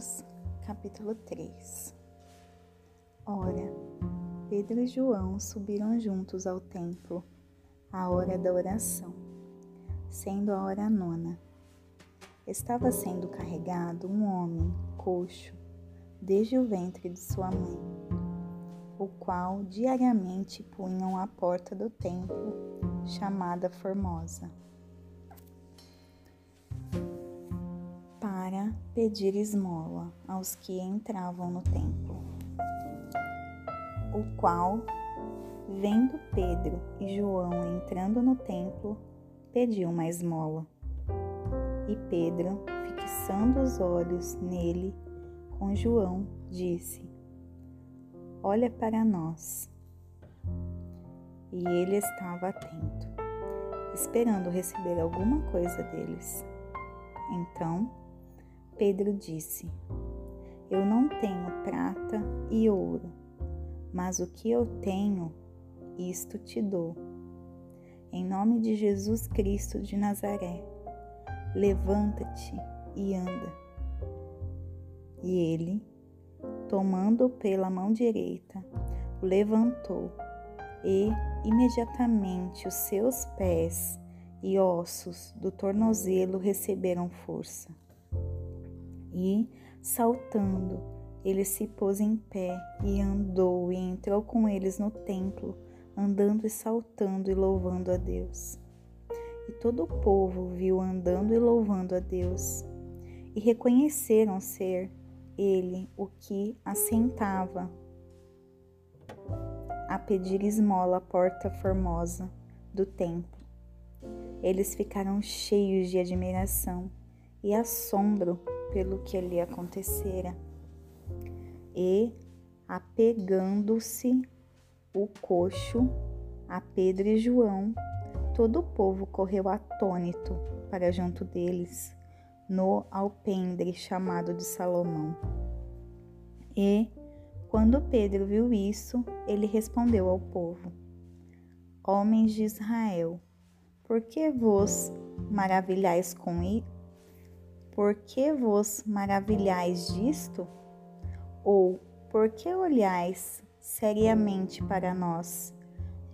Atos, capítulo 3 Ora, Pedro e João subiram juntos ao templo, à hora da oração, sendo a hora nona. Estava sendo carregado um homem coxo, desde o ventre de sua mãe, o qual diariamente punham à porta do templo, chamada Formosa para pedir esmola aos que entravam no templo. O qual, vendo Pedro e João entrando no templo, pediu uma esmola. E Pedro, fixando os olhos nele com João, disse: Olha para nós. E ele estava atento, esperando receber alguma coisa deles. Então, Pedro disse: Eu não tenho prata e ouro, mas o que eu tenho, isto te dou. Em nome de Jesus Cristo de Nazaré, levanta-te e anda. E ele, tomando-o pela mão direita, o levantou e imediatamente os seus pés e ossos do tornozelo receberam força. E, saltando, ele se pôs em pé e andou e entrou com eles no templo, andando e saltando e louvando a Deus. E todo o povo viu andando e louvando a Deus, e reconheceram ser ele o que assentava a pedir esmola à porta formosa do templo. Eles ficaram cheios de admiração e assombro pelo que ali acontecera. E, apegando-se o coxo a Pedro e João, todo o povo correu atônito para junto deles, no alpendre chamado de Salomão. E, quando Pedro viu isso, ele respondeu ao povo: Homens de Israel, por que vos maravilhais com, por que vos maravilhais disto? Ou por que olhais seriamente para nós,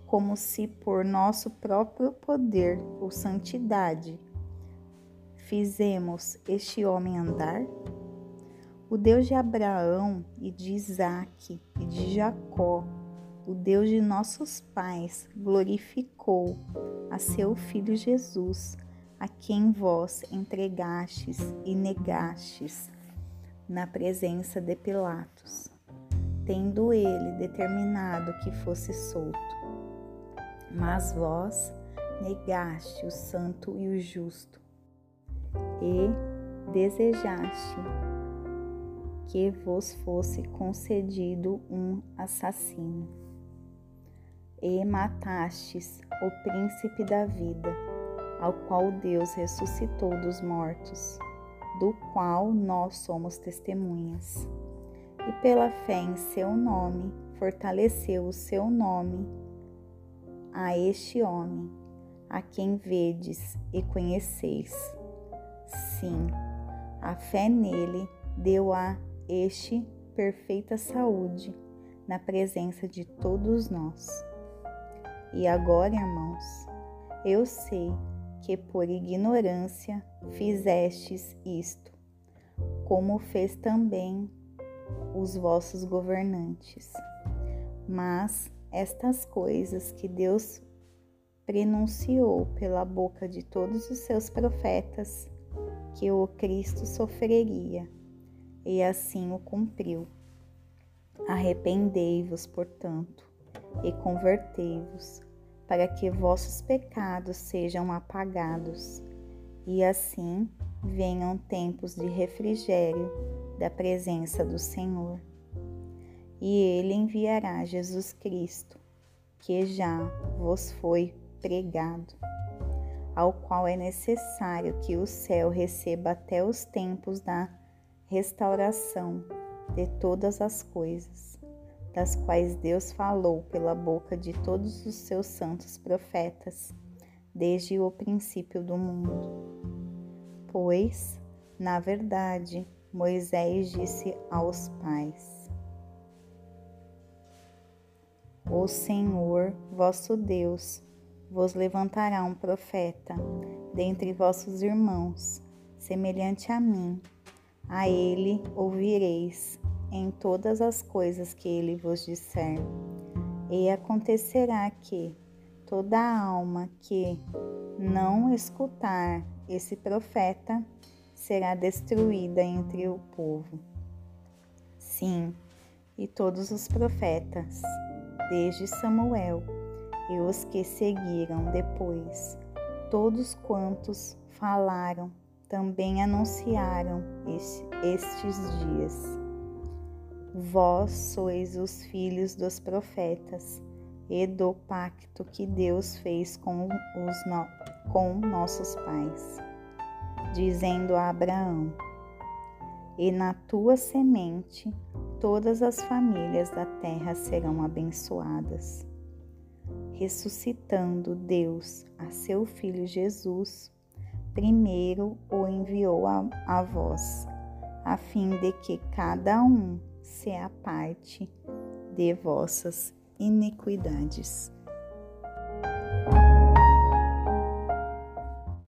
como se por nosso próprio poder ou santidade fizemos este homem andar? O Deus de Abraão e de Isaque e de Jacó, o Deus de nossos pais, glorificou a seu filho Jesus a quem vós entregastes e negastes na presença de Pilatos, tendo ele determinado que fosse solto. Mas vós negaste o santo e o justo, e desejaste que vos fosse concedido um assassino, e matastes o príncipe da vida ao qual Deus ressuscitou dos mortos, do qual nós somos testemunhas. E pela fé em seu nome, fortaleceu o seu nome a este homem, a quem vedes e conheceis. Sim, a fé nele deu a este perfeita saúde na presença de todos nós. E agora, irmãos, eu sei que por ignorância fizestes isto, como fez também os vossos governantes. Mas estas coisas que Deus prenunciou pela boca de todos os seus profetas, que o Cristo sofreria, e assim o cumpriu. Arrependei-vos, portanto, e convertei-vos, para que vossos pecados sejam apagados, e assim venham tempos de refrigério da presença do Senhor. E ele enviará Jesus Cristo, que já vos foi pregado, ao qual é necessário que o céu receba até os tempos da restauração de todas as coisas das quais Deus falou pela boca de todos os seus santos profetas, desde o princípio do mundo. Pois, na verdade, Moisés disse aos pais: O Senhor, vosso Deus, vos levantará um profeta dentre vossos irmãos, semelhante a mim. A ele ouvireis em todas as coisas que ele vos disser. E acontecerá que toda alma que não escutar esse profeta será destruída entre o povo. Sim, e todos os profetas, desde Samuel e os que seguiram depois, todos quantos falaram, também anunciaram estes dias. Vós sois os filhos dos profetas e do pacto que Deus fez com, os no, com nossos pais, dizendo a Abraão: E na tua semente todas as famílias da terra serão abençoadas. Ressuscitando Deus a seu Filho Jesus, primeiro o enviou a, a vós, a fim de que cada um se aparte de vossas iniquidades.